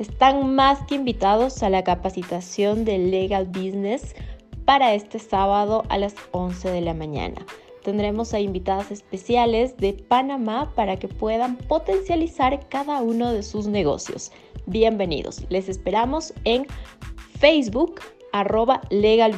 están más que invitados a la capacitación de Legal Business para este sábado a las 11 de la mañana. Tendremos a invitadas especiales de Panamá para que puedan potencializar cada uno de sus negocios. Bienvenidos, les esperamos en Facebook arroba Legal